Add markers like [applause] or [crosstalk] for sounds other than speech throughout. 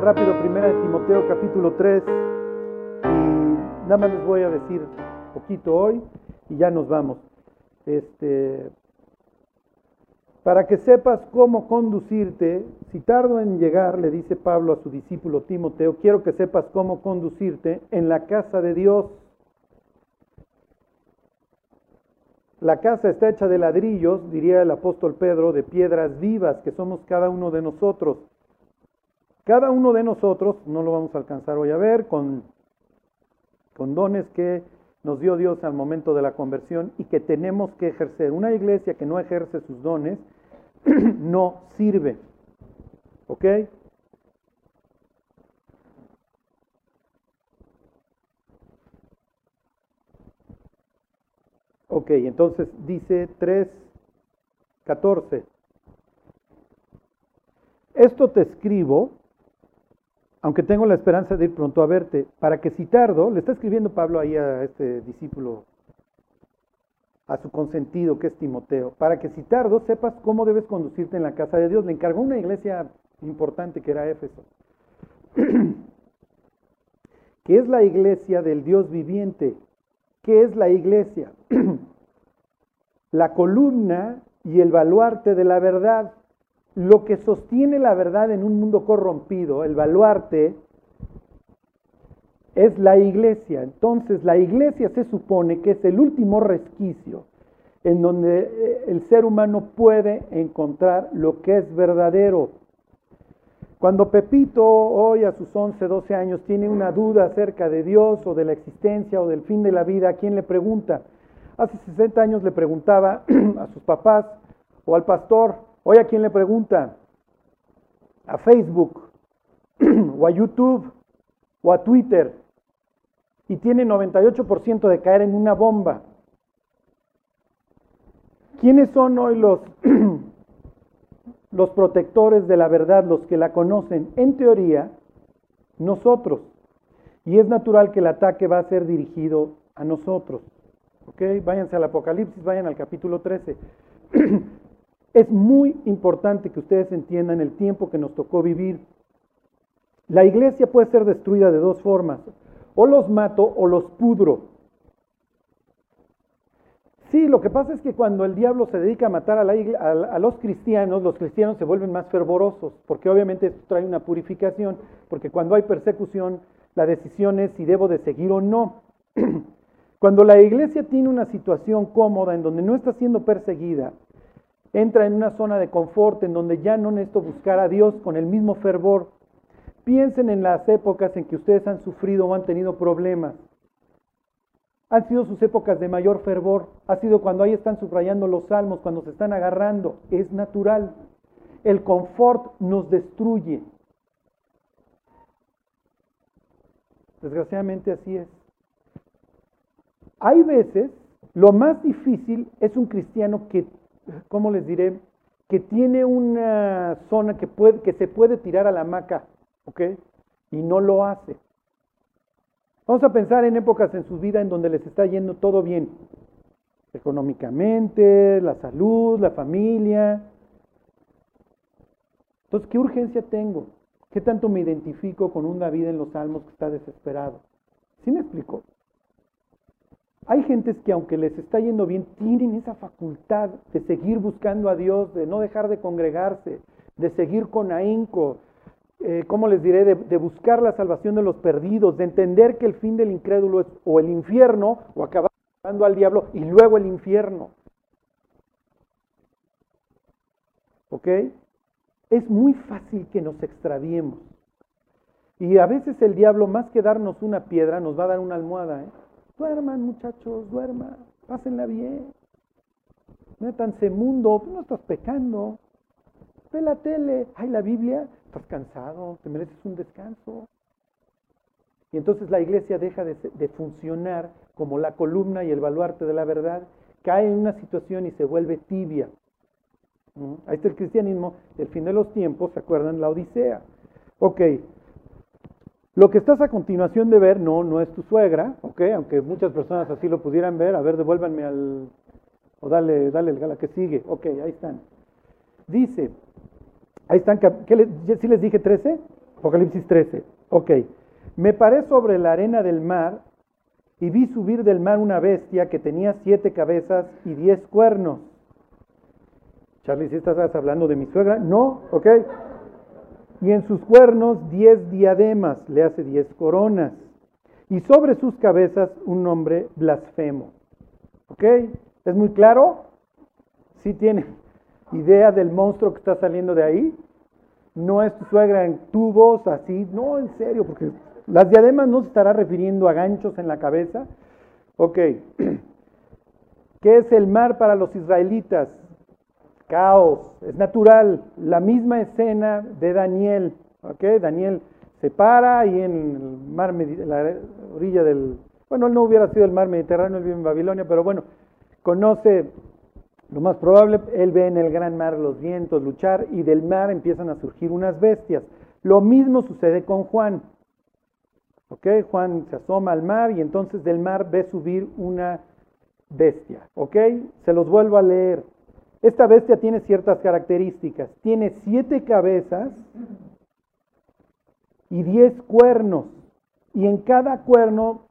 Rápido, primera de Timoteo capítulo 3. Y nada más les voy a decir poquito hoy y ya nos vamos. Este, para que sepas cómo conducirte, si tardo en llegar, le dice Pablo a su discípulo Timoteo, quiero que sepas cómo conducirte en la casa de Dios. La casa está hecha de ladrillos, diría el apóstol Pedro, de piedras vivas, que somos cada uno de nosotros. Cada uno de nosotros, no lo vamos a alcanzar hoy a ver, con, con dones que nos dio Dios al momento de la conversión y que tenemos que ejercer. Una iglesia que no ejerce sus dones [clears throat] no sirve. ¿Ok? Ok, entonces dice 3.14. Esto te escribo aunque tengo la esperanza de ir pronto a verte, para que si tardo, le está escribiendo Pablo ahí a este discípulo, a su consentido que es Timoteo, para que si tardo sepas cómo debes conducirte en la casa de Dios. Le encargó una iglesia importante que era Éfeso, [clears throat] que es la iglesia del Dios viviente. ¿Qué es la iglesia? [clears throat] la columna y el baluarte de la verdad lo que sostiene la verdad en un mundo corrompido, el baluarte, es la iglesia. Entonces la iglesia se supone que es el último resquicio en donde eh, el ser humano puede encontrar lo que es verdadero. Cuando Pepito, hoy a sus 11, 12 años, tiene una duda acerca de Dios o de la existencia o del fin de la vida, ¿a quién le pregunta? Hace 60 años le preguntaba [clears throat] a sus papás o al pastor, Hoy a quién le pregunta? A Facebook [clears throat] o a YouTube o a Twitter y tiene 98% de caer en una bomba. ¿Quiénes son hoy los, [clears throat] los protectores de la verdad, los que la conocen? En teoría, nosotros. Y es natural que el ataque va a ser dirigido a nosotros. ¿Ok? Váyanse al Apocalipsis, vayan al capítulo 13. [clears throat] Es muy importante que ustedes entiendan el tiempo que nos tocó vivir. La iglesia puede ser destruida de dos formas. O los mato o los pudro. Sí, lo que pasa es que cuando el diablo se dedica a matar a, los cristianos, los cristianos se vuelven más fervorosos, porque obviamente esto trae una purificación, porque cuando hay persecución, la decisión es si debo de seguir o no. [clears throat] Cuando la iglesia tiene una situación cómoda en donde no está siendo perseguida, entra en una zona de confort en donde ya no necesito buscar a Dios con el mismo fervor. Piensen en las épocas en que ustedes han sufrido o han tenido problemas. Han sido sus épocas de mayor fervor. Ha sido cuando ahí están subrayando los salmos, cuando se están agarrando. Es natural. El confort nos destruye. Desgraciadamente así es. Hay veces, lo más difícil es un cristiano que ¿cómo les diré? Que tiene una zona que, puede, que se puede tirar a la hamaca, ¿ok? Y no lo hace. Vamos a pensar en épocas en su vida en donde les está yendo todo bien, económicamente, la salud, la familia. Entonces, ¿qué urgencia tengo? ¿Qué tanto me identifico con un David en los Salmos que está desesperado? ¿Sí me explico? Hay gentes que aunque les está yendo bien, tienen esa facultad de seguir buscando a Dios, de no dejar de congregarse, de seguir con ahínco, eh, ¿cómo les diré? De, buscar la salvación de los perdidos, de entender que el fin del incrédulo es o el infierno o acabar al diablo y luego el infierno. ¿Ok? Es muy fácil que nos extraviemos. Y a veces el diablo, más que darnos una piedra, nos va a dar una almohada. ¿eh? Duerman, muchachos, duerman, pásenla bien. Métanse mundo, no estás pecando. Ve la tele, ay, la Biblia, estás cansado, te mereces un descanso. Y entonces la iglesia deja de, funcionar como la columna y el baluarte de la verdad, cae en una situación y se vuelve tibia. ¿Mm? Ahí está el cristianismo, el fin de los tiempos, ¿se acuerdan? La Odisea. Ok, lo que estás a continuación de ver no, no es tu suegra, ¿ok? Aunque muchas personas así lo pudieran ver. A ver, devuélvanme al... O dale, dale la que sigue. Ok, ahí están. Dice, ahí están, ¿qué les, ¿sí les dije 13? Apocalipsis 13. Ok. Me paré sobre la arena del mar y vi subir del mar una bestia que tenía siete cabezas y diez cuernos. Charlie, si estás hablando de mi suegra? No, ok. Y en sus cuernos diez diademas, le hace diez coronas. Y sobre sus cabezas un nombre blasfemo. ¿Ok? ¿Es muy claro? ¿Sí tiene idea del monstruo que está saliendo de ahí? No es tu suegra en tubos, así. No, en serio, porque las diademas no se estará refiriendo a ganchos en la cabeza. Ok. [clears throat] ¿Qué es el mar para los israelitas? Caos, es natural. La misma escena de Daniel. Daniel se para y en el mar, la orilla del. Bueno, él no hubiera sido el mar Mediterráneo, él vive en Babilonia, pero bueno, conoce lo más probable, él ve en el gran mar los vientos luchar y del mar empiezan a surgir unas bestias. Lo mismo sucede con Juan. Juan se asoma al mar y entonces del mar ve subir una bestia. Se los vuelvo a leer. Esta bestia tiene ciertas características. Tiene siete cabezas y diez cuernos. Y en cada cuerno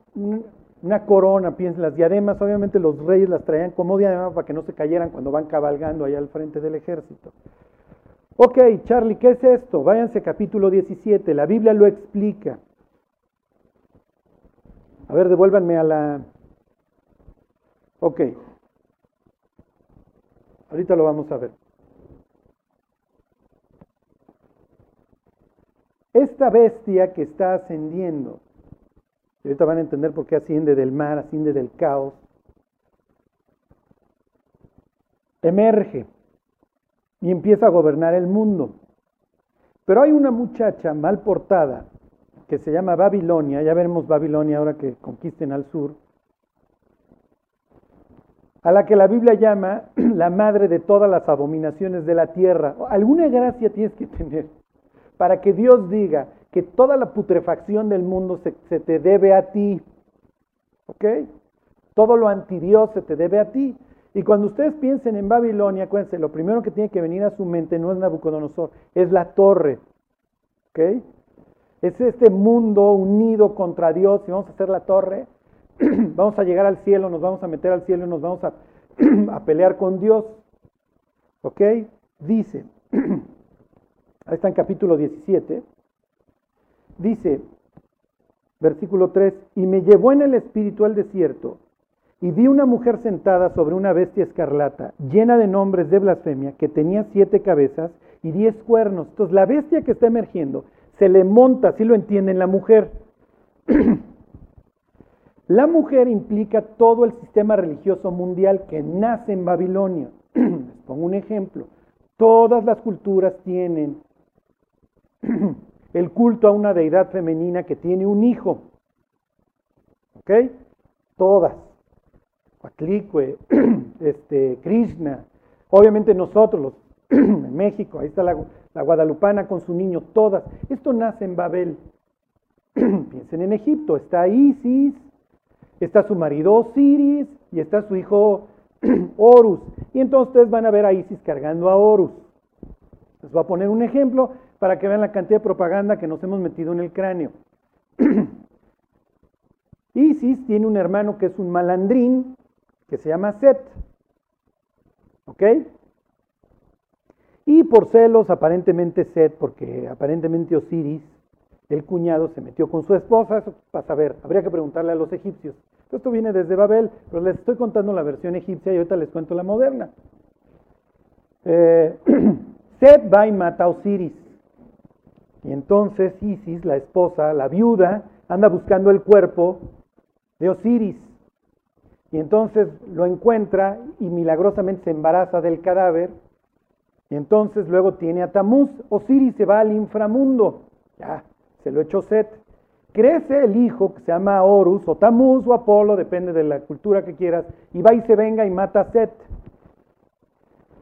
una corona, piensen, las diademas, obviamente los reyes las traían como diadema para que no se cayeran cuando van cabalgando allá al frente del ejército. Ok, Charlie, ¿qué es esto? Váyanse capítulo 17, la Biblia lo explica. A ver, devuélvanme a la... Ok. Ahorita lo vamos a ver. Esta bestia que está ascendiendo, y ahorita van a entender por qué asciende del mar, asciende del caos. Emerge y empieza a gobernar el mundo. Pero hay una muchacha mal portada que se llama Babilonia, ya veremos Babilonia ahora que conquisten al sur, a la que la Biblia llama [clears throat] la madre de todas las abominaciones de la tierra. Alguna gracia tienes que tener para que Dios diga, que toda la putrefacción del mundo se, te debe a ti. ¿Ok? Todo lo antidios se te debe a ti. Y cuando ustedes piensen en Babilonia, acuérdense, lo primero que tiene que venir a su mente no es Nabucodonosor, es la torre. ¿Ok? Es este mundo unido contra Dios y vamos a hacer la torre. [clears throat] vamos a llegar al cielo, nos vamos a meter al cielo y nos vamos a, [clears throat] a pelear con Dios. ¿Ok? Dice, [clears throat] ahí está en capítulo 17. Dice, versículo 3, y me llevó en el espíritu al desierto, y vi una mujer sentada sobre una bestia escarlata, llena de nombres de blasfemia, que tenía siete cabezas y diez cuernos. Entonces, la bestia que está emergiendo se le monta, así lo entienden la mujer. La mujer implica todo el sistema religioso mundial que nace en Babilonia. [clears throat] Les pongo un ejemplo. Todas las culturas tienen [clears throat] el culto a una deidad femenina que tiene un hijo. ¿Ok? Todas. Cuatlicue, [clears throat] este, Krishna. Obviamente nosotros, los, en México, ahí está la, la guadalupana con su niño, todas. Esto nace en Babel. Piensen en Egipto, está Isis, está su marido Osiris y está su hijo [clears throat] Horus. Y entonces ustedes van a ver a Isis cargando a Horus. Les voy a poner un ejemplo para que vean la cantidad de propaganda que nos hemos metido en el cráneo. [clears throat] Isis tiene un hermano que es un malandrín, que se llama Set. ¿Ok? Y por celos, aparentemente Set, porque aparentemente Osiris, el cuñado, se metió con su esposa, eso para ver, habría que preguntarle a los egipcios. Esto viene desde Babel, pero les estoy contando la versión egipcia y ahorita les cuento la moderna. Eh, [clears throat] Set va y mata a Osiris. Y entonces Isis, la esposa, la viuda, anda buscando el cuerpo de Osiris. Y entonces lo encuentra y milagrosamente se embaraza del cadáver. Y entonces luego tiene a Tamuz. Osiris se va al inframundo. Ya, se lo echó Set. Crece el hijo que se llama Horus o Tamuz o Apolo, depende de la cultura que quieras, y va y se venga y mata a Set.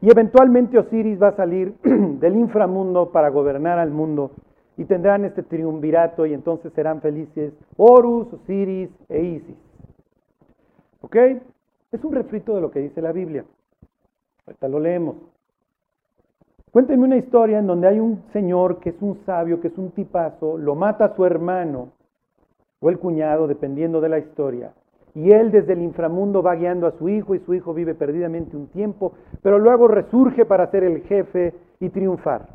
Y eventualmente Osiris va a salir [clears throat] del inframundo para gobernar al mundo y tendrán este triunvirato y entonces serán felices Horus, Osiris e Isis. ¿Ok? Es un refrito de lo que dice la Biblia. Ahorita lo leemos. Cuéntenme una historia en donde hay un señor que es un sabio, que es un tipazo, lo mata a su hermano o el cuñado, dependiendo de la historia, y él desde el inframundo va guiando a su hijo y su hijo vive perdidamente un tiempo, pero luego resurge para ser el jefe y triunfar.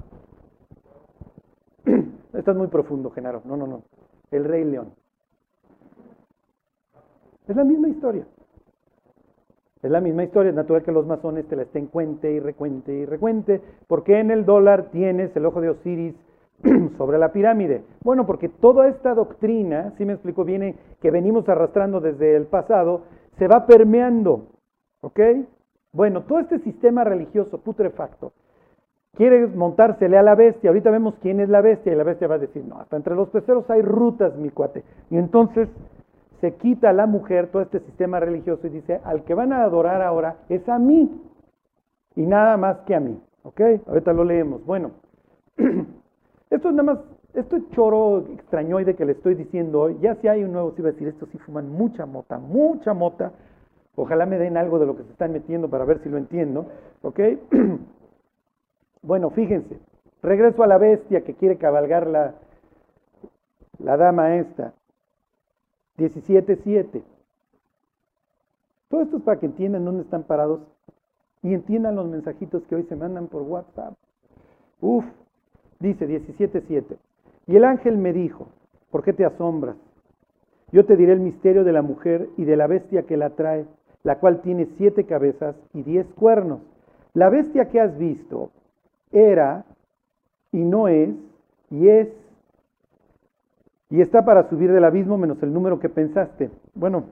[clears throat] Esto es muy profundo, Genaro. No, no, no. El rey león. Es la misma historia. Es la misma historia, es natural que los masones te la estén cuente y recuente y recuente, porque en el dólar tienes el ojo de Osiris [clears throat] sobre la pirámide. Bueno, porque toda esta doctrina, si me explico, viene que venimos arrastrando desde el pasado, se va permeando, ¿ok? Bueno, todo este sistema religioso putrefacto quiere montársele a la bestia. Ahorita vemos quién es la bestia y la bestia va a decir, no, hasta entre los peceros hay rutas, mi cuate. Y entonces se quita a la mujer todo este sistema religioso y dice, al que van a adorar ahora es a mí y nada más que a mí. ¿Ok? Ahorita lo leemos. Bueno, [clears throat] esto es nada más, esto es choro extrañoide que le estoy diciendo hoy. Ya si hay un nuevo, si va a decir, estos sí fuman mucha mota, mucha mota. Ojalá me den algo de lo que se están metiendo para ver si lo entiendo. ¿Ok? [clears throat] bueno, fíjense. Regreso a la bestia que quiere cabalgar la, la dama esta. 17.7. Todo esto es para que entiendan dónde están parados y entiendan los mensajitos que hoy se mandan por WhatsApp. Uf, dice 17.7. Y el ángel me dijo, ¿por qué te asombras? Yo te diré el misterio de la mujer y de la bestia que la trae, la cual tiene siete cabezas y diez cuernos. La bestia que has visto era y no es y es y está para subir del abismo menos el número que pensaste. Bueno,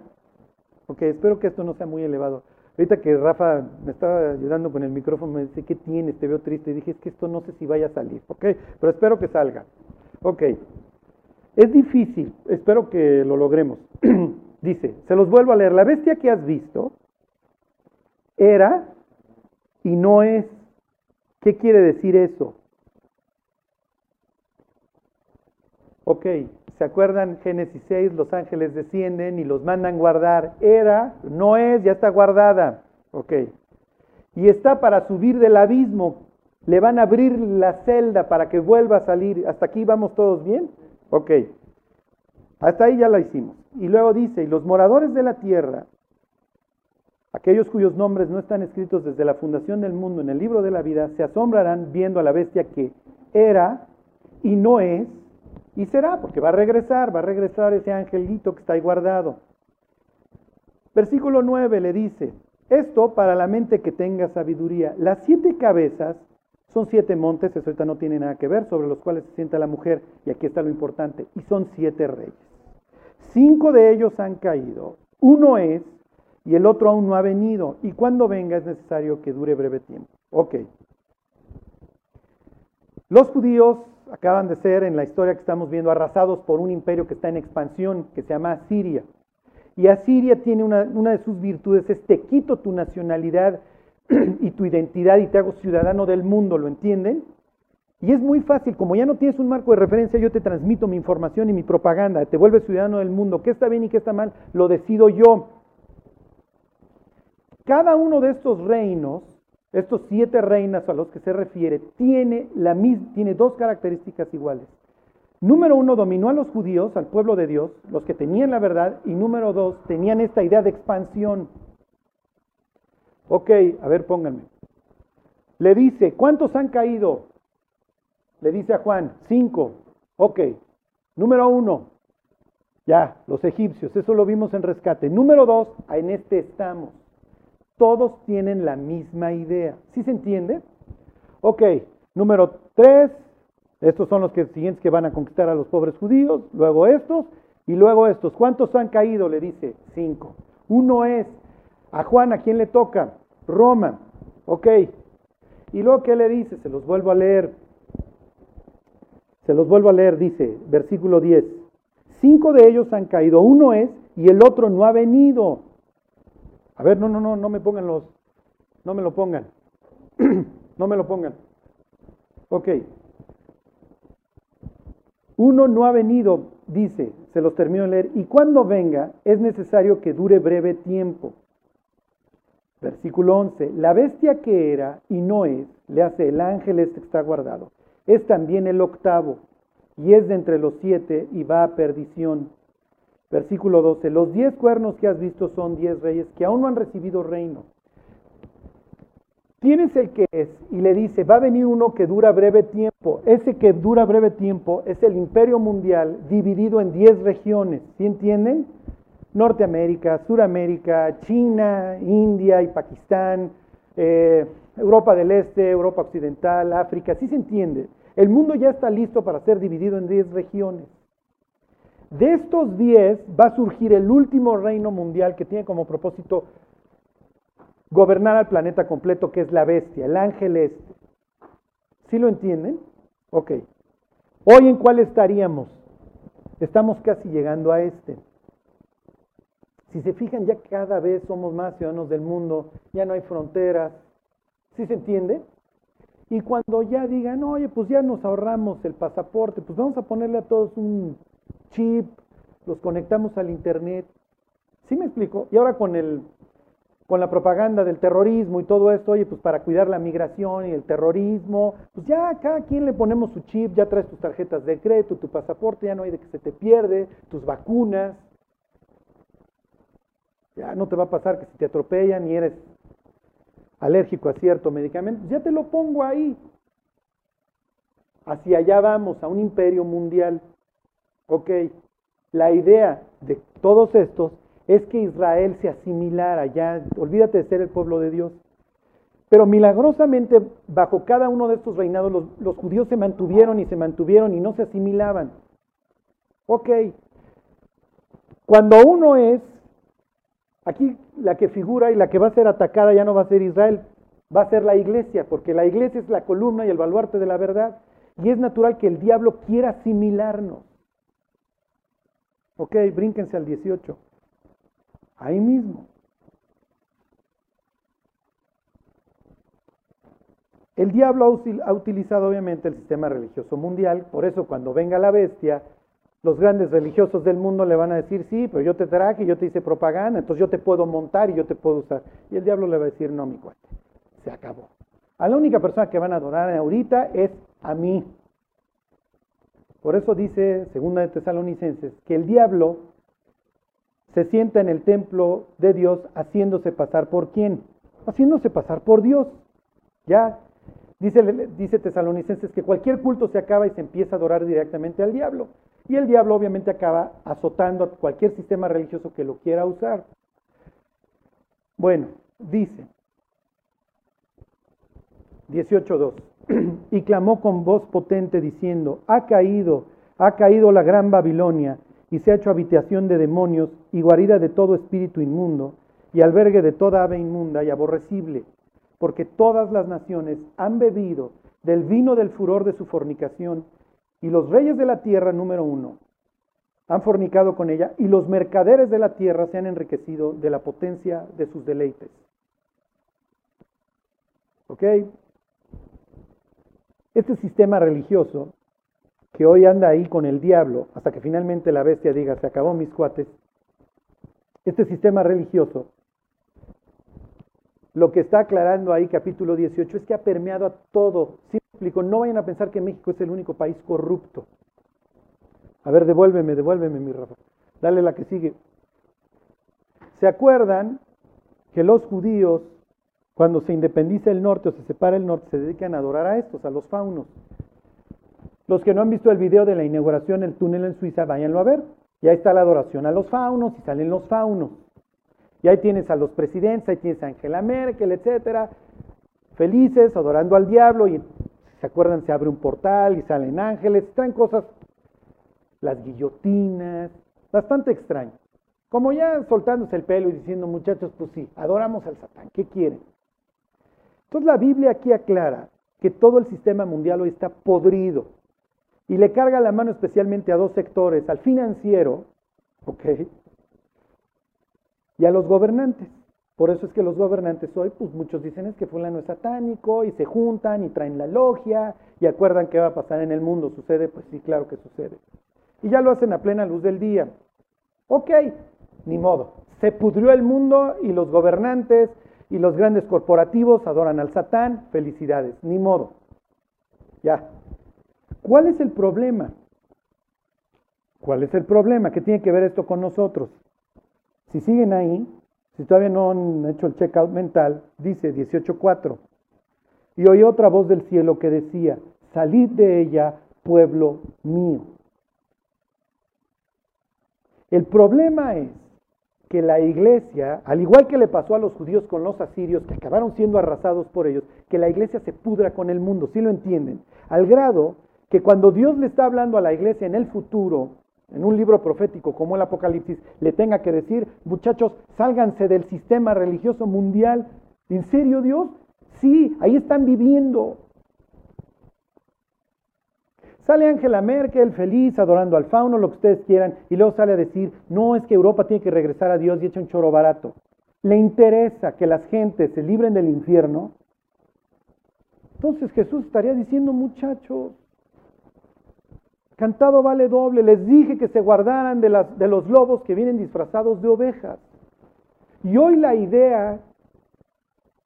ok, espero que esto no sea muy elevado. Ahorita que Rafa me estaba ayudando con el micrófono, me dice, ¿qué tienes? Te veo triste. Y dije, es que esto no sé si vaya a salir, ok, pero espero que salga. Ok, es difícil, espero que lo logremos. [clears throat] dice, se los vuelvo a leer, la bestia que has visto era y no es. ¿Qué quiere decir eso? Ok, ¿Se acuerdan Génesis 6? Los ángeles descienden y los mandan guardar. Era, no es, ya está guardada. Ok. Y está para subir del abismo. Le van a abrir la celda para que vuelva a salir. ¿Hasta aquí vamos todos bien? Ok. Hasta ahí ya la hicimos. Y luego dice, y los moradores de la tierra, aquellos cuyos nombres no están escritos desde la fundación del mundo en el libro de la vida, se asombrarán viendo a la bestia que era y no es y será, porque va a regresar, va a regresar ese angelito que está ahí guardado. Versículo 9 le dice, esto para la mente que tenga sabiduría. Las siete cabezas son siete montes, eso ahorita no tiene nada que ver, sobre los cuales se sienta la mujer, y aquí está lo importante, y son siete reyes. Cinco de ellos han caído, uno es, y el otro aún no ha venido, y cuando venga es necesario que dure breve tiempo. Ok. Los judíos acaban de ser en la historia que estamos viendo arrasados por un imperio que está en expansión, que se llama Asiria. Y Asiria tiene una, de sus virtudes, es te quito tu nacionalidad [clears throat] y tu identidad y te hago ciudadano del mundo, ¿lo entienden? Y es muy fácil, como ya no tienes un marco de referencia, yo te transmito mi información y mi propaganda, te vuelves ciudadano del mundo. ¿Qué está bien y qué está mal? Lo decido yo. Cada uno de estos reinos estos siete reinas a los que se refiere, tiene, la, tiene dos características iguales. Número uno, dominó a los judíos, al pueblo de Dios, los que tenían la verdad, y número dos, tenían esta idea de expansión. Ok, a ver, pónganme. Le dice, ¿cuántos han caído? Le dice a Juan, cinco. Ok, número uno, ya, los egipcios, eso lo vimos en rescate. Número dos, en este estamos todos tienen la misma idea. ¿Sí se entiende? Ok, número tres, estos son los que, siguientes que van a conquistar a los pobres judíos, luego estos y luego estos. ¿Cuántos han caído? Le dice, cinco. Uno es, a Juan, ¿a quién le toca? Roma. Ok. Y luego, ¿qué le dice? Se los vuelvo a leer. Se los vuelvo a leer, dice, versículo 10. Cinco de ellos han caído, uno es y el otro no ha venido. A ver, no, no, no, no me pongan los, no me lo pongan, [clears throat] no me lo pongan. Ok. Uno no ha venido, dice, se los termino de leer, y cuando venga es necesario que dure breve tiempo. Versículo 11. La bestia que era y no es, le hace el ángel este que está guardado, es también el octavo y es de entre los siete y va a perdición. Versículo 12. Los diez cuernos que has visto son diez reyes que aún no han recibido reino. Tienes el que es y le dice, va a venir uno que dura breve tiempo. Ese que dura breve tiempo es el imperio mundial dividido en diez regiones. ¿Sí entienden? Norteamérica, Suramérica, China, India y Pakistán, eh, Europa del Este, Europa Occidental, África, sí se entiende. El mundo ya está listo para ser dividido en 10 regiones. De estos 10 va a surgir el último reino mundial que tiene como propósito gobernar al planeta completo, que es la bestia, el ángel este. ¿Sí lo entienden? Ok. Hoy en cuál estaríamos? Estamos casi llegando a este. Si se fijan, ya cada vez somos más ciudadanos del mundo, ya no hay fronteras. ¿Sí se entiende? Y cuando ya digan, oye, pues ya nos ahorramos el pasaporte, pues vamos a ponerle a todos un chip, los conectamos al internet. ¿Sí me explico? Y ahora con el con la propaganda del terrorismo y todo esto, oye, pues para cuidar la migración y el terrorismo, pues ya cada quien le ponemos su chip, ya traes tus tarjetas de crédito, tu pasaporte, ya no hay de que se te pierde, tus vacunas. Ya no te va a pasar que si te atropellan y eres alérgico a cierto medicamento, ya te lo pongo ahí. Hacia allá vamos, a un imperio mundial. Ok, la idea de todos estos es que Israel se asimilara, ya, olvídate de ser el pueblo de Dios. Pero milagrosamente, bajo cada uno de estos reinados, los, judíos se mantuvieron y se mantuvieron y no se asimilaban. Ok, cuando uno es Aquí la que figura y la que va a ser atacada ya no va a ser Israel, va a ser la iglesia, porque la iglesia es la columna y el baluarte de la verdad. Y es natural que el diablo quiera asimilarnos. Ok, brínquense al 18. Ahí mismo. El diablo ha utilizado obviamente el sistema religioso mundial, por eso cuando venga la bestia, los grandes religiosos del mundo le van a decir, sí, pero yo te traje, yo te hice propaganda, entonces yo te puedo montar y yo te puedo usar. Y el diablo le va a decir, no, mi cuate, se acabó. A la única persona que van a adorar ahorita es a mí. Por eso dice, segunda de Tesalonicenses, que el diablo se sienta en el templo de Dios haciéndose pasar por quién? Haciéndose pasar por Dios. Ya, dice, dice Tesalonicenses que cualquier culto se acaba y se empieza a adorar directamente al diablo. Y el diablo obviamente acaba azotando a cualquier sistema religioso que lo quiera usar. Bueno, dice 18.2, y clamó con voz potente diciendo, ha caído, ha caído la gran Babilonia, y se ha hecho habitación de demonios y guarida de todo espíritu inmundo, y albergue de toda ave inmunda y aborrecible, porque todas las naciones han bebido del vino del furor de su fornicación, y los reyes de la tierra, número uno, han fornicado con ella y los mercaderes de la tierra se han enriquecido de la potencia de sus deleites. ¿Ok? Este sistema religioso que hoy anda ahí con el diablo hasta que finalmente la bestia diga se acabó mis cuates, este sistema religioso, lo que está aclarando ahí capítulo 18 es que ha permeado a todo, no vayan a pensar que México es el único país corrupto. A ver, devuélveme, devuélveme, mi Rafa. Dale la que sigue. ¿Se acuerdan que los judíos, cuando se independiza el norte o se separa el norte, se dedican a adorar a estos, a los faunos? Los que no han visto el video de la inauguración del túnel en Suiza, váyanlo a ver. Y ahí está la adoración a los faunos y salen los faunos. Y ahí tienes a los presidentes, ahí tienes a Angela Merkel, etcétera, felices, adorando al diablo y ¿Se acuerdan? Se abre un portal y salen ángeles, traen cosas, las guillotinas, bastante extraño. Como ya soltándose el pelo y diciendo, muchachos, pues sí, adoramos al Satán, ¿qué quieren? Entonces la Biblia aquí aclara que todo el sistema mundial hoy está podrido y le carga la mano especialmente a dos sectores, al financiero, ¿ok? Y a los gobernantes. Por eso es que los gobernantes hoy, pues muchos dicen es que fulano es satánico y se juntan y traen la logia y acuerdan qué va a pasar en el mundo. ¿Sucede? Pues sí, claro que sucede. Y ya lo hacen a plena luz del día. Ok, ni modo. Se pudrió el mundo y los gobernantes y los grandes corporativos adoran al Satán, felicidades, ni modo. Ya. ¿Cuál es el problema? ¿Cuál es el problema? ¿Qué tiene que ver esto con nosotros? Si siguen ahí, si todavía no han hecho el checkout mental, dice 18.4. Y oí otra voz del cielo que decía, salid de ella, pueblo mío. El problema es que la iglesia, al igual que le pasó a los judíos con los asirios, que acabaron siendo arrasados por ellos, que la iglesia se pudra con el mundo, si lo entienden? Al grado que cuando Dios le está hablando a la iglesia en el futuro, en un libro profético como el Apocalipsis, le tenga que decir, muchachos, sálganse del sistema religioso mundial. ¿En serio Dios? Sí, ahí están viviendo. Sale Angela Merkel feliz, adorando al fauno, lo que ustedes quieran, y luego sale a decir, no, es que Europa tiene que regresar a Dios y echa un choro barato. Le interesa que las gentes se libren del infierno. Entonces Jesús estaría diciendo, muchachos, cantado vale doble, les dije que se guardaran de, las, de los lobos que vienen disfrazados de ovejas. Y hoy la idea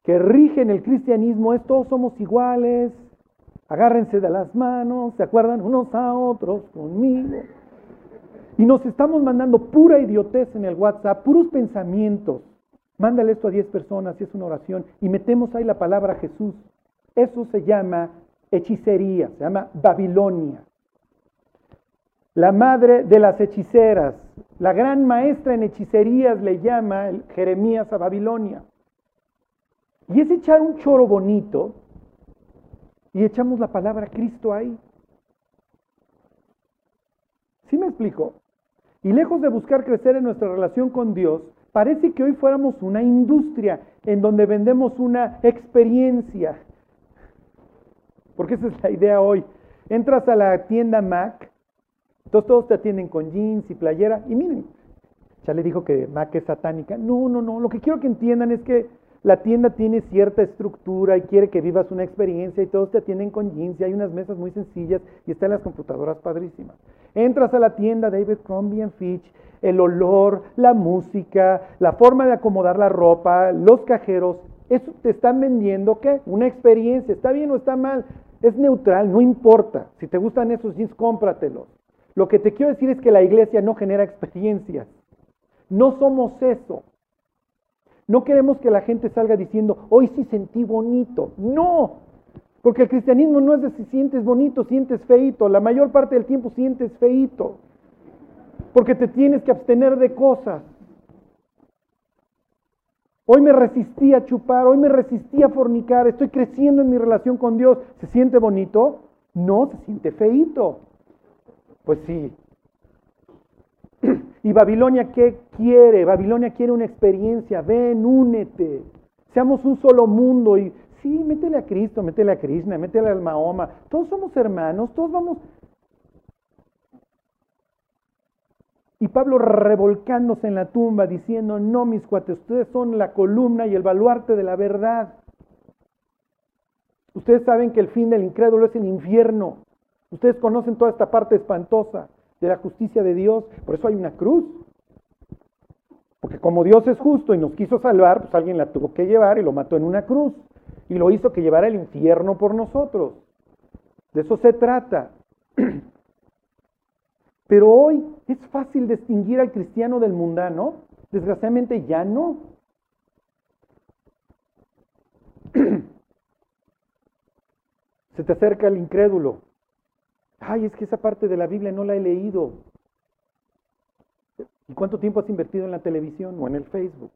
que rige en el cristianismo es todos somos iguales, agárrense de las manos, se acuerdan unos a otros conmigo. Y nos estamos mandando pura idiotez en el WhatsApp, puros pensamientos. Mándale esto a 10 personas si es una oración y metemos ahí la palabra Jesús. Eso se llama hechicería, se llama Babilonia. La madre de las hechiceras, la gran maestra en hechicerías le llama Jeremías a Babilonia. Y es echar un choro bonito y echamos la palabra Cristo ahí. ¿Sí me explico? Y lejos de buscar crecer en nuestra relación con Dios, parece que hoy fuéramos una industria en donde vendemos una experiencia. Porque esa es la idea hoy. Entras a la tienda Mac, entonces todos te atienden con jeans y playera, y miren, ya le dijo que Mac es satánica. No, no, no, lo que quiero que entiendan es que la tienda tiene cierta estructura y quiere que vivas una experiencia y todos te atienden con jeans y hay unas mesas muy sencillas y están las computadoras padrísimas. Entras a la tienda David Crombie Fitch, el olor, la música, la forma de acomodar la ropa, los cajeros, eso te están vendiendo qué? Una experiencia, está bien o está mal, es neutral, no importa. Si te gustan esos jeans, cómpratelos. Lo que te quiero decir es que la iglesia no genera experiencias. No somos eso. No queremos que la gente salga diciendo, hoy sí sentí bonito. No, porque el cristianismo no es de si sientes bonito, sientes feito. La mayor parte del tiempo sientes feito. Porque te tienes que abstener de cosas. Hoy me resistí a chupar, hoy me resistí a fornicar, estoy creciendo en mi relación con Dios. ¿Se siente bonito? No, se siente feito. Pues sí, ¿Y Babilonia qué quiere? Babilonia quiere una experiencia. Ven, únete. Seamos un solo mundo. Y sí, métele a Cristo, métele a Krishna, métele al Mahoma. Todos somos hermanos, todos vamos. Y Pablo revolcándose en la tumba diciendo, no, mis cuates, ustedes son la columna y el baluarte de la verdad. Ustedes saben que el fin del incrédulo es el infierno. Ustedes conocen toda esta parte espantosa de la justicia de Dios. Por eso hay una cruz. Porque como Dios es justo y nos quiso salvar, pues alguien la tuvo que llevar y lo mató en una cruz. Y lo hizo que llevara el infierno por nosotros. De eso se trata. [clears throat] Pero hoy es fácil distinguir al cristiano del mundano. Desgraciadamente ya no. [clears throat] Se te acerca el incrédulo Ay, es que esa parte de la Biblia no la he leído. ¿Y cuánto tiempo has invertido en la televisión o en el Facebook?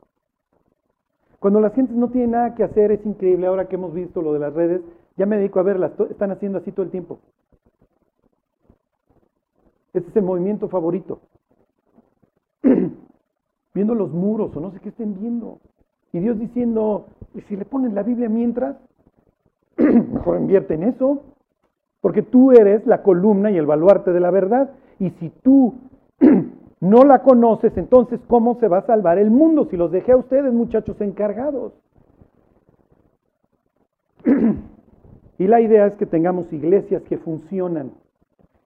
Cuando las gentes no tienen nada que hacer, es increíble, ahora que hemos visto lo de las redes, ya me dedico a verlas, están haciendo así todo el tiempo. Este es el movimiento favorito. [clears throat] viendo los muros o no sé qué estén viendo. Y Dios diciendo, ¿y si le ponen la Biblia mientras? [clears throat] Mejor invierte en eso. Porque tú eres la columna y el baluarte de la verdad. Y si tú [clears throat] no la conoces, entonces ¿cómo se va a salvar el mundo? Si los dejé a ustedes, muchachos encargados. [clears throat] y la idea es que tengamos iglesias que funcionan,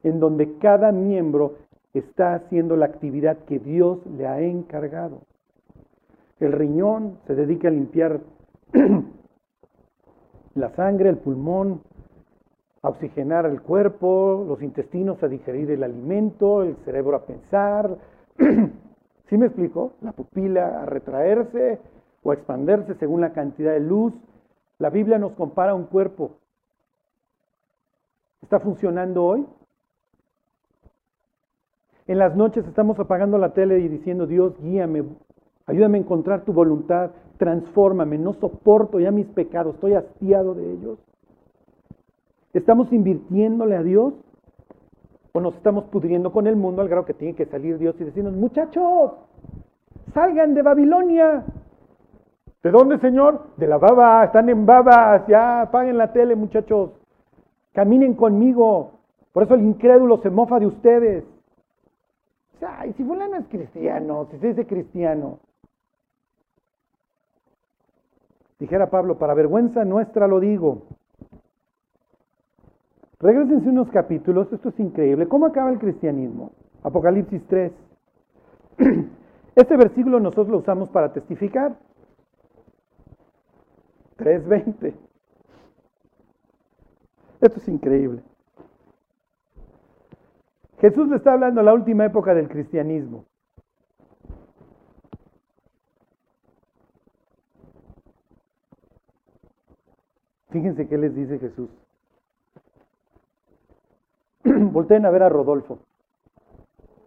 en donde cada miembro está haciendo la actividad que Dios le ha encargado. El riñón se dedica a limpiar [clears throat] la sangre, el pulmón, a oxigenar el cuerpo, los intestinos a digerir el alimento, el cerebro a pensar. [clears throat] ¿Sí me explico? La pupila a retraerse o a expandirse según la cantidad de luz. La Biblia nos compara un cuerpo. ¿Está funcionando hoy? En las noches estamos apagando la tele y diciendo, Dios, guíame, ayúdame a encontrar tu voluntad, transfórmame, no soporto ya mis pecados, estoy hastiado de ellos. ¿Estamos invirtiéndole a Dios? ¿O nos estamos pudriendo con el mundo al grado que tiene que salir Dios y decirnos, muchachos, salgan de Babilonia? ¿De dónde, Señor? De la baba, están en babas, ya apaguen la tele, muchachos. Caminen conmigo. Por eso el incrédulo se mofa de ustedes. Ay, si fulano es cristiano, si se dice cristiano. Dijera Pablo, para vergüenza nuestra lo digo. Regresense unos capítulos, esto es increíble. ¿Cómo acaba el cristianismo? Apocalipsis 3. [clears throat] Este versículo nosotros lo usamos para testificar. 3.20. Esto es increíble. Jesús le está hablando a la última época del cristianismo. Fíjense qué les dice Jesús. [clears throat] Volteen a ver a Rodolfo.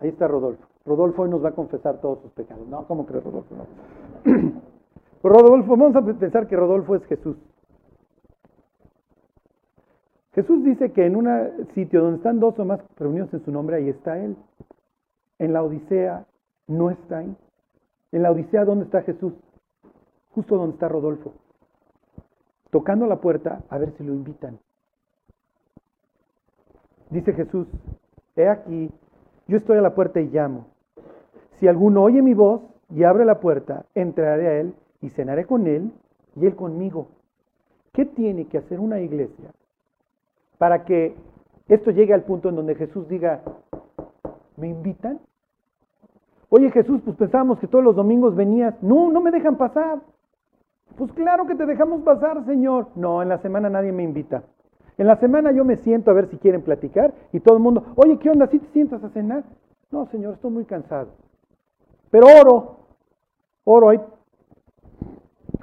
Ahí está Rodolfo. Rodolfo hoy nos va a confesar todos sus pecados. No, ¿cómo crees Rodolfo? No. [clears throat] Rodolfo, vamos a pensar que Rodolfo es Jesús. Jesús dice que en un sitio donde están dos o más reunidos en su nombre, ahí está Él. En la Odisea no está ahí. En la Odisea, ¿dónde está Jesús? Justo donde está Rodolfo. Tocando la puerta a ver si lo invitan. Dice Jesús, he aquí, yo estoy a la puerta y llamo. Si alguno oye mi voz y abre la puerta, entraré a él y cenaré con él y él conmigo. ¿Qué tiene que hacer una iglesia para que esto llegue al punto en donde Jesús diga, ¿me invitan? Oye Jesús, pues pensábamos que todos los domingos venías. No, no me dejan pasar. Pues claro que te dejamos pasar, Señor. No, en la semana nadie me invita. En la semana yo me siento a ver si quieren platicar y todo el mundo, oye, ¿qué onda? ¿Sí te sientas a cenar? No, Señor, estoy muy cansado. Pero oro, oro ahí.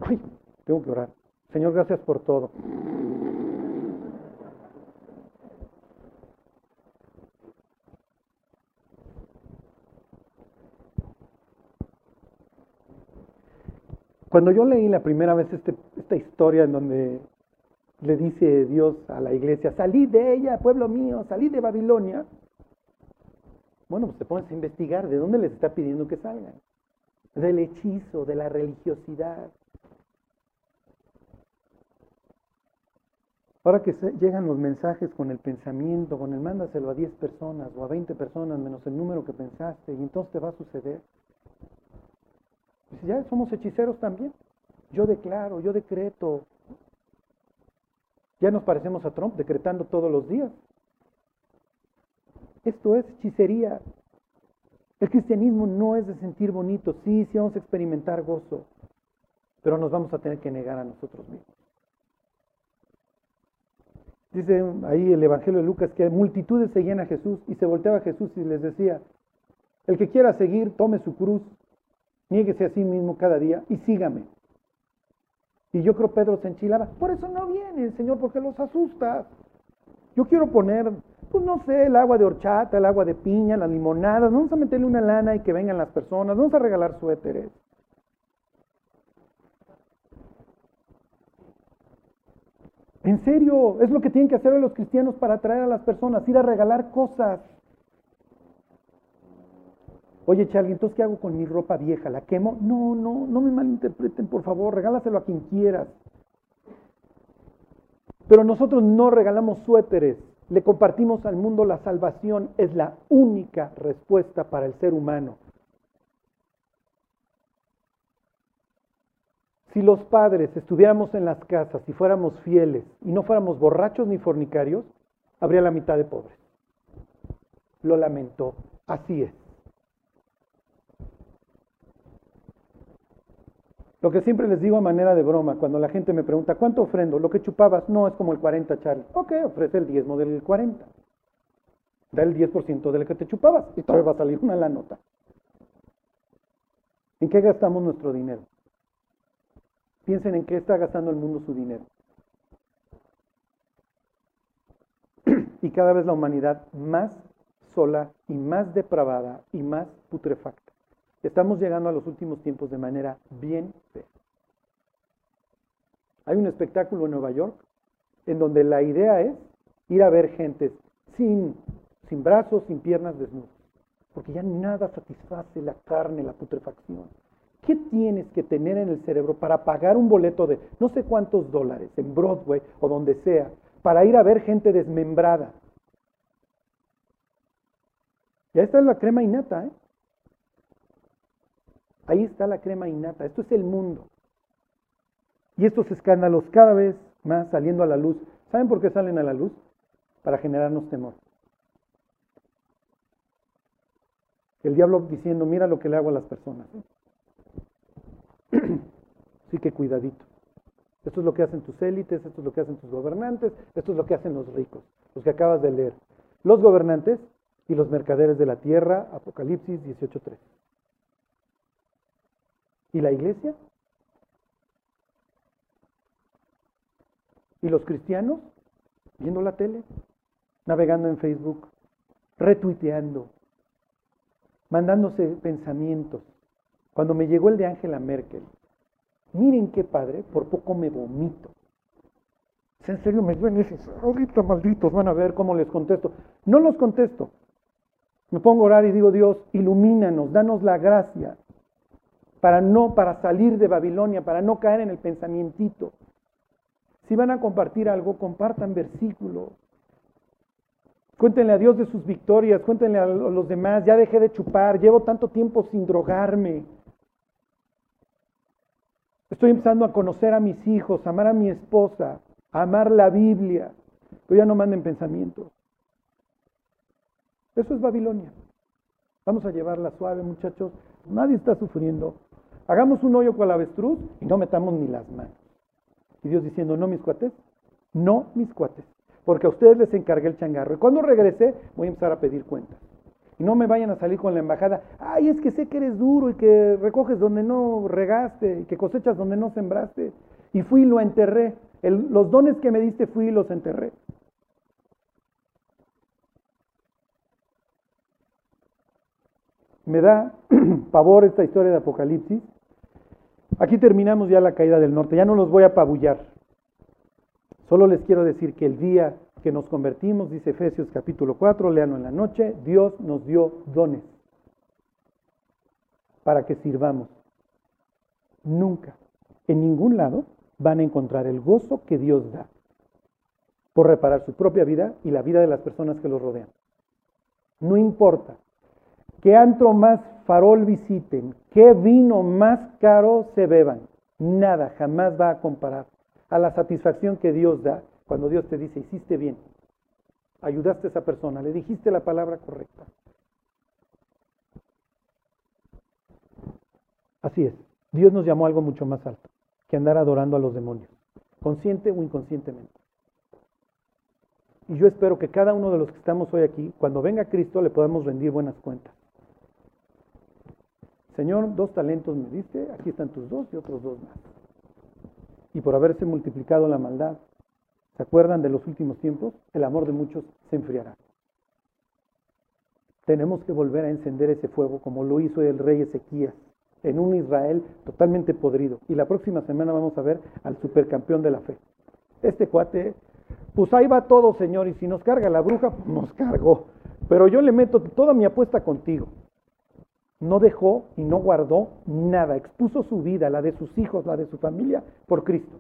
Ay, tengo que orar. Señor, gracias por todo. Cuando yo leí la primera vez este, esta historia en donde le dice Dios a la iglesia, salid de ella, pueblo mío, salid de Babilonia. Bueno, pues te pones a investigar de dónde les está pidiendo que salgan. Del hechizo, de la religiosidad. Ahora que llegan los mensajes con el pensamiento, con el mándaselo a 10 personas o a 20 personas menos el número que pensaste, y entonces te va a suceder. Pues ya somos hechiceros también. Yo declaro, yo decreto, ya nos parecemos a Trump decretando todos los días. Esto es hechicería. El cristianismo no es de sentir bonito. Sí, sí vamos a experimentar gozo, pero nos vamos a tener que negar a nosotros mismos. Dice ahí el Evangelio de Lucas que multitudes seguían a Jesús y se volteaba a Jesús y les decía, el que quiera seguir, tome su cruz, niéguese a sí mismo cada día y sígame. Y yo creo Pedro se enchilaba. Por eso no viene, Señor, porque los asustas. Yo quiero poner, pues no sé, el agua de horchata, el agua de piña, las limonadas. Vamos a meterle una lana y que vengan las personas. Vamos a regalar suéteres. En serio, es lo que tienen que hacer los cristianos para atraer a las personas, ir a regalar cosas. Oye, Charlie, entonces, ¿qué hago con mi ropa vieja? ¿La quemo? No, no, no me malinterpreten, por favor, regálaselo a quien quieras. Pero nosotros no regalamos suéteres, le compartimos al mundo la salvación, es la única respuesta para el ser humano. Si los padres estuviéramos en las casas y fuéramos fieles y no fuéramos borrachos ni fornicarios, habría la mitad de pobres. Lo lamentó, así es. Lo que siempre les digo a manera de broma, cuando la gente me pregunta, ¿cuánto ofrendo? Lo que chupabas no es como el 40, Charlie. Ok, ofrece el diezmo del 40. Da el 10% de lo que te chupabas y todavía va a salir una la nota. ¿En qué gastamos nuestro dinero? Piensen en qué está gastando el mundo su dinero. [clears throat] Y cada vez la humanidad más sola y más depravada y más putrefacta. Estamos llegando a los últimos tiempos de manera bien fea. Hay un espectáculo en Nueva York en donde la idea es ir a ver gente sin, sin brazos, sin piernas desnudas, porque ya nada satisface la carne, la putrefacción. ¿Qué tienes que tener en el cerebro para pagar un boleto de no sé cuántos dólares en Broadway o donde sea para ir a ver gente desmembrada? Ya está la crema innata, ¿eh? Ahí está la crema innata. Esto es el mundo. Y estos escándalos cada vez más saliendo a la luz. ¿Saben por qué salen a la luz? Para generarnos temor. El diablo diciendo, mira lo que le hago a las personas. [clears throat] Así que cuidadito. Esto es lo que hacen tus élites, esto es lo que hacen tus gobernantes, esto es lo que hacen los ricos, los que acabas de leer. Los gobernantes y los mercaderes de la tierra, Apocalipsis 18.3. ¿Y la iglesia? ¿Y los cristianos? Viendo la tele, navegando en Facebook, retuiteando, mandándose pensamientos. Cuando me llegó el de Angela Merkel, miren qué padre, por poco me vomito. En serio me ven ahorita malditos, van a ver cómo les contesto. No los contesto. Me pongo a orar y digo, Dios, ilumínanos, danos la gracia para no, para salir de Babilonia, para no caer en el pensamientito. Si van a compartir algo, compartan versículos. Cuéntenle a Dios de sus victorias, cuéntenle a los demás, ya dejé de chupar, llevo tanto tiempo sin drogarme. Estoy empezando a conocer a mis hijos, amar a mi esposa, amar la Biblia. Pero ya no manden pensamientos. Eso es Babilonia. Vamos a llevarla suave, muchachos. Nadie está sufriendo. Hagamos un hoyo con la avestruz y no metamos ni las manos. Y Dios diciendo, no mis cuates, no mis cuates, porque a ustedes les encargué el changarro. Y cuando regrese voy a empezar a pedir cuentas. Y no me vayan a salir con la embajada, ay, es que sé que eres duro y que recoges donde no regaste y que cosechas donde no sembraste. Y fui y lo enterré. los dones que me diste fui y los enterré. Me da [clears throat] pavor esta historia de Apocalipsis, Aquí terminamos ya la caída del norte, ya no los voy a apabullar. Solo les quiero decir que el día que nos convertimos, dice Efesios capítulo 4, leanlo en la noche, Dios nos dio dones para que sirvamos. Nunca, en ningún lado, van a encontrar el gozo que Dios da por reparar su propia vida y la vida de las personas que los rodean. No importa qué antro más farol visiten, qué vino más caro se beban. Nada jamás va a comparar a la satisfacción que Dios da cuando Dios te dice, hiciste bien, ayudaste a esa persona, le dijiste la palabra correcta. Así es, Dios nos llamó a algo mucho más alto que andar adorando a los demonios, consciente o inconscientemente. Y yo espero que cada uno de los que estamos hoy aquí, cuando venga Cristo, le podamos rendir buenas cuentas. Señor, dos talentos me diste, aquí están tus dos y otros dos más. Y por haberse multiplicado la maldad, ¿se acuerdan de los últimos tiempos? El amor de muchos se enfriará. Tenemos que volver a encender ese fuego como lo hizo el rey Ezequías en un Israel totalmente podrido. Y la próxima semana vamos a ver al supercampeón de la fe. Este cuate, pues ahí va todo, Señor, y si nos carga la bruja, pues nos cargó. Pero yo le meto toda mi apuesta contigo no dejó y no guardó nada, expuso su vida, la de sus hijos, la de su familia, por Cristo.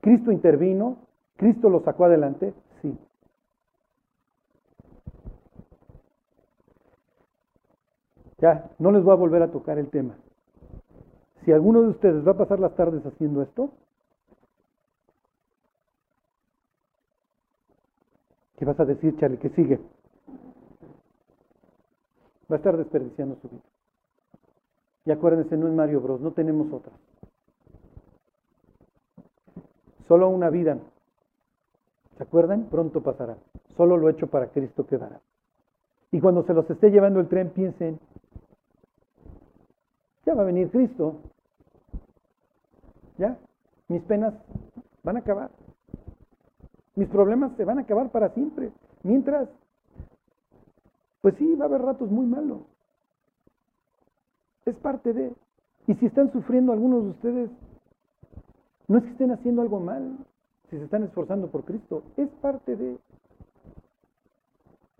Cristo intervino, Cristo lo sacó adelante, sí. Ya, no les voy a volver a tocar el tema. Si alguno de ustedes va a pasar las tardes haciendo esto, ¿qué vas a decir, Charlie? ¿Qué sigue? Va a estar desperdiciando su vida. Y acuérdense, no es Mario Bros, no tenemos otra. Solo una vida. ¿Se acuerdan? Pronto pasará. Solo lo hecho para Cristo quedará. Y cuando se los esté llevando el tren, piensen, ya va a venir Cristo. Ya, mis penas van a acabar. Mis problemas se van a acabar para siempre. Mientras, pues sí, va a haber ratos muy malos. Es parte de... Y si están sufriendo algunos de ustedes, no es que estén haciendo algo mal, si se están esforzando por Cristo, es parte de...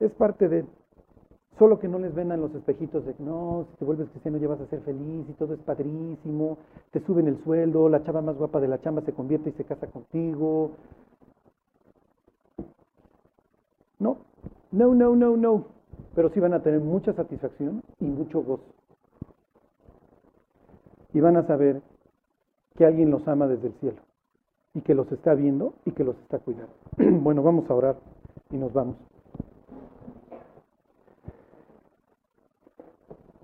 Es parte de... Solo que no les vendan los espejitos de, no, si te vuelves cristiano ya vas a ser feliz y todo es padrísimo, te suben el sueldo, la chava más guapa de la chamba se convierte y se casa contigo. No, no, no, no, no. Pero sí van a tener mucha satisfacción y mucho gozo. Y van a saber que alguien los ama desde el cielo y que los está viendo y que los está cuidando. [clears throat] bueno, vamos a orar y nos vamos.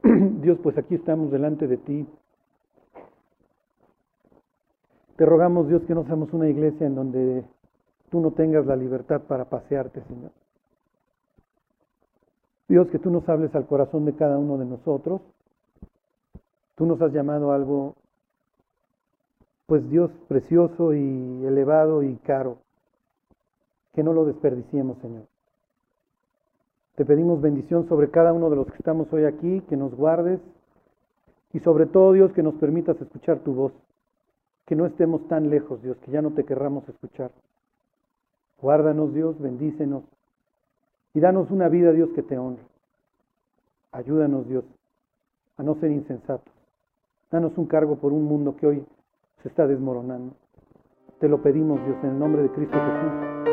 [clears throat] Dios, pues aquí estamos delante de ti. Te rogamos, Dios, que no seamos una iglesia en donde tú no tengas la libertad para pasearte, Señor. Dios, que tú nos hables al corazón de cada uno de nosotros. Tú nos has llamado algo, pues Dios, precioso y elevado y caro. Que no lo desperdiciemos, Señor. Te pedimos bendición sobre cada uno de los que estamos hoy aquí, que nos guardes y sobre todo, Dios, que nos permitas escuchar tu voz, que no estemos tan lejos, Dios, que ya no te querramos escuchar. Guárdanos, Dios, bendícenos y danos una vida, Dios, que te honre. Ayúdanos, Dios, a no ser insensatos. Danos un cargo por un mundo que hoy se está desmoronando. Te lo pedimos, Dios, en el nombre de Cristo Jesús.